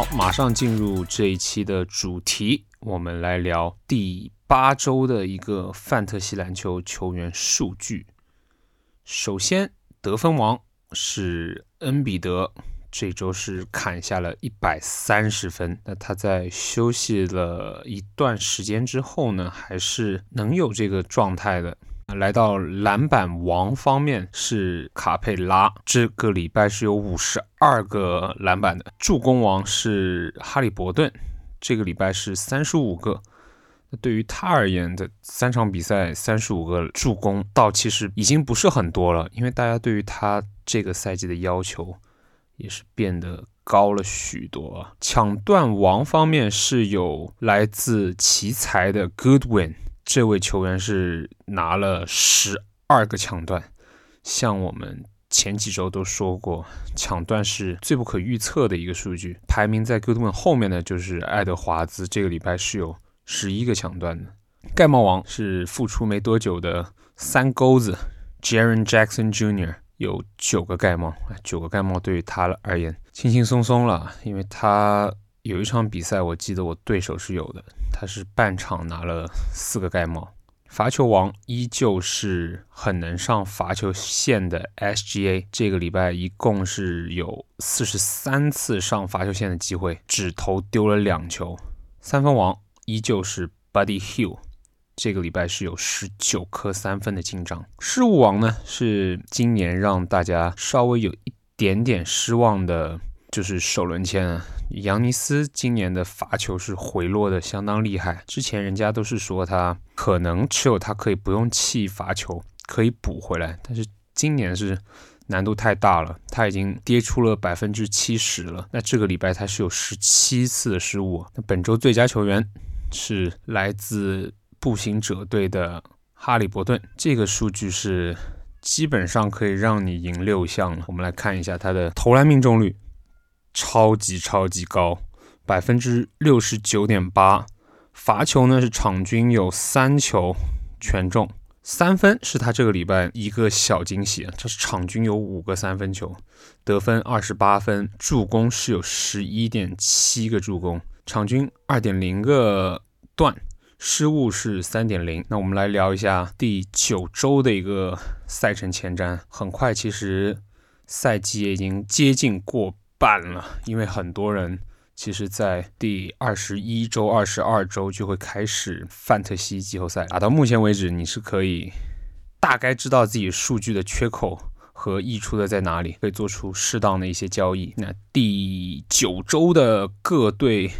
好，马上进入这一期的主题，我们来聊第八周的一个范特西篮球球员数据。首先，得分王是恩比德，这周是砍下了一百三十分。那他在休息了一段时间之后呢，还是能有这个状态的。来到篮板王方面是卡佩拉，这个礼拜是有五十二个篮板的。助攻王是哈利伯顿，这个礼拜是三十五个。那对于他而言的三场比赛三十五个助攻，倒其实已经不是很多了，因为大家对于他这个赛季的要求也是变得高了许多。抢断王方面是有来自奇才的 Goodwin。这位球员是拿了十二个抢断，像我们前几周都说过，抢断是最不可预测的一个数据。排名在 Goodwin 后面的就是爱德华兹，这个礼拜是有十一个抢断的。盖帽王是复出没多久的三钩子 Jaren Jackson Jr. 有九个盖帽，九个盖帽对于他而言轻轻松松了，因为他。有一场比赛，我记得我对手是有的，他是半场拿了四个盖帽。罚球王依旧是很能上罚球线的 SGA，这个礼拜一共是有四十三次上罚球线的机会，只投丢了两球。三分王依旧是 Buddy Hill，这个礼拜是有十九颗三分的进账。失误王呢是今年让大家稍微有一点点失望的。就是首轮签啊，扬尼斯今年的罚球是回落的相当厉害。之前人家都是说他可能持有他可以不用弃罚球，可以补回来，但是今年是难度太大了，他已经跌出了百分之七十了。那这个礼拜他是有十七次的失误。那本周最佳球员是来自步行者队的哈利伯顿，这个数据是基本上可以让你赢六项了。我们来看一下他的投篮命中率。超级超级高，百分之六十九点八。罚球呢是场均有三球全中，三分是他这个礼拜一个小惊喜，这是场均有五个三分球，得分二十八分，助攻是有十一点七个助攻，场均二点零个断，失误是三点零。那我们来聊一下第九周的一个赛程前瞻。很快，其实赛季也已经接近过。办了，因为很多人其实，在第二十一周、二十二周就会开始范特西季后赛。打到目前为止，你是可以大概知道自己数据的缺口和溢出的在哪里，可以做出适当的一些交易。那第九周的各队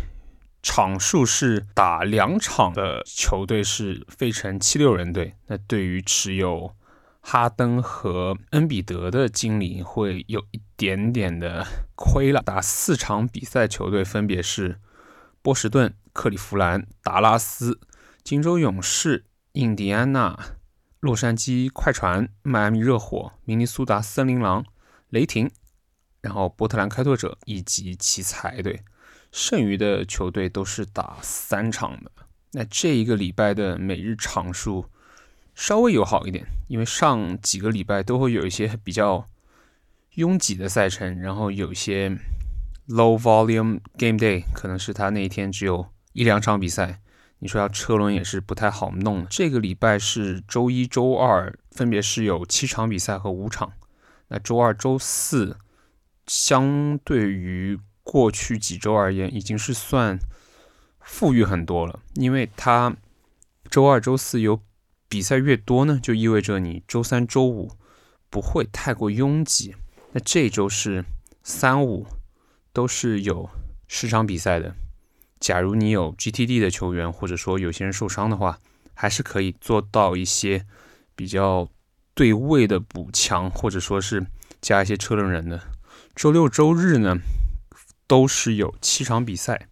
场数是打两场的球队是费城七六人队。那对于持有哈登和恩比德的经理会有一点点的亏了。打四场比赛，球队分别是波士顿、克利夫兰、达拉斯、金州勇士、印第安纳、洛杉矶快船、迈阿密热火、明尼苏达森林狼、雷霆，然后波特兰开拓者以及奇才队。剩余的球队都是打三场的。那这一个礼拜的每日场数。稍微友好一点，因为上几个礼拜都会有一些比较拥挤的赛程，然后有一些 low volume game day，可能是他那一天只有一两场比赛。你说要车轮也是不太好弄。这个礼拜是周一周二分别是有七场比赛和五场，那周二周四相对于过去几周而言，已经是算富裕很多了，因为他周二周四有。比赛越多呢，就意味着你周三、周五不会太过拥挤。那这周是三五都是有十场比赛的。假如你有 GTD 的球员，或者说有些人受伤的话，还是可以做到一些比较对位的补强，或者说是加一些车轮人的。周六、周日呢，都是有七场比赛。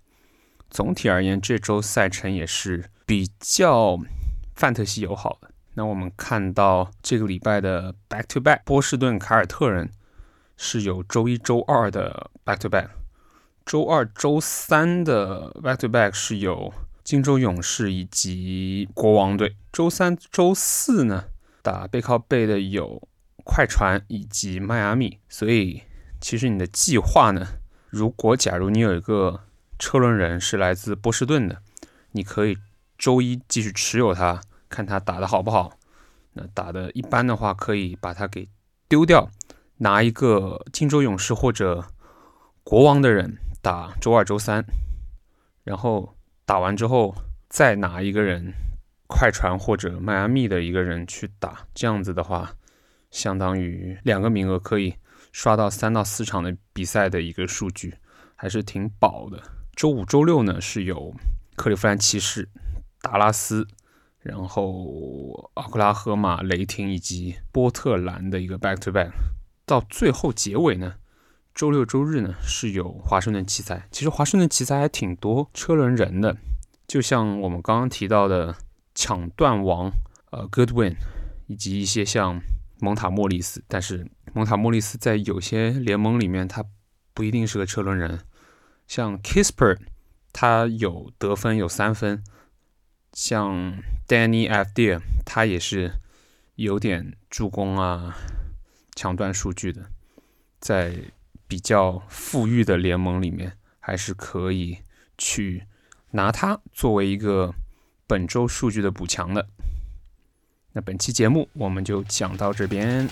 总体而言，这周赛程也是比较。范特西友好的，那我们看到这个礼拜的 back to back，波士顿凯尔特人是有周一周二的 back to back，周二周三的 back to back 是有金州勇士以及国王队，周三周四呢打背靠背的有快船以及迈阿密，所以其实你的计划呢如果假如你有一个车轮人是来自波士顿的，你可以周一继续持有它，看它打的好不好。那打的一般的话，可以把它给丢掉，拿一个金州勇士或者国王的人打周二、周三，然后打完之后再拿一个人快船或者迈阿密的一个人去打，这样子的话，相当于两个名额可以刷到三到四场的比赛的一个数据，还是挺饱的。周五、周六呢是有克利夫兰骑士、达拉斯。然后，奥克拉荷马、雷霆以及波特兰的一个 back to back，到最后结尾呢，周六周日呢是有华盛顿奇才。其实华盛顿奇才还挺多车轮人的，就像我们刚刚提到的抢断王呃 Goodwin，以及一些像蒙塔莫利斯。但是蒙塔莫利斯在有些联盟里面他不一定是个车轮人，像 Kisper，他有得分有三分。像 Danny F. Deer，他也是有点助攻啊、抢断数据的，在比较富裕的联盟里面，还是可以去拿它作为一个本周数据的补强的。那本期节目我们就讲到这边。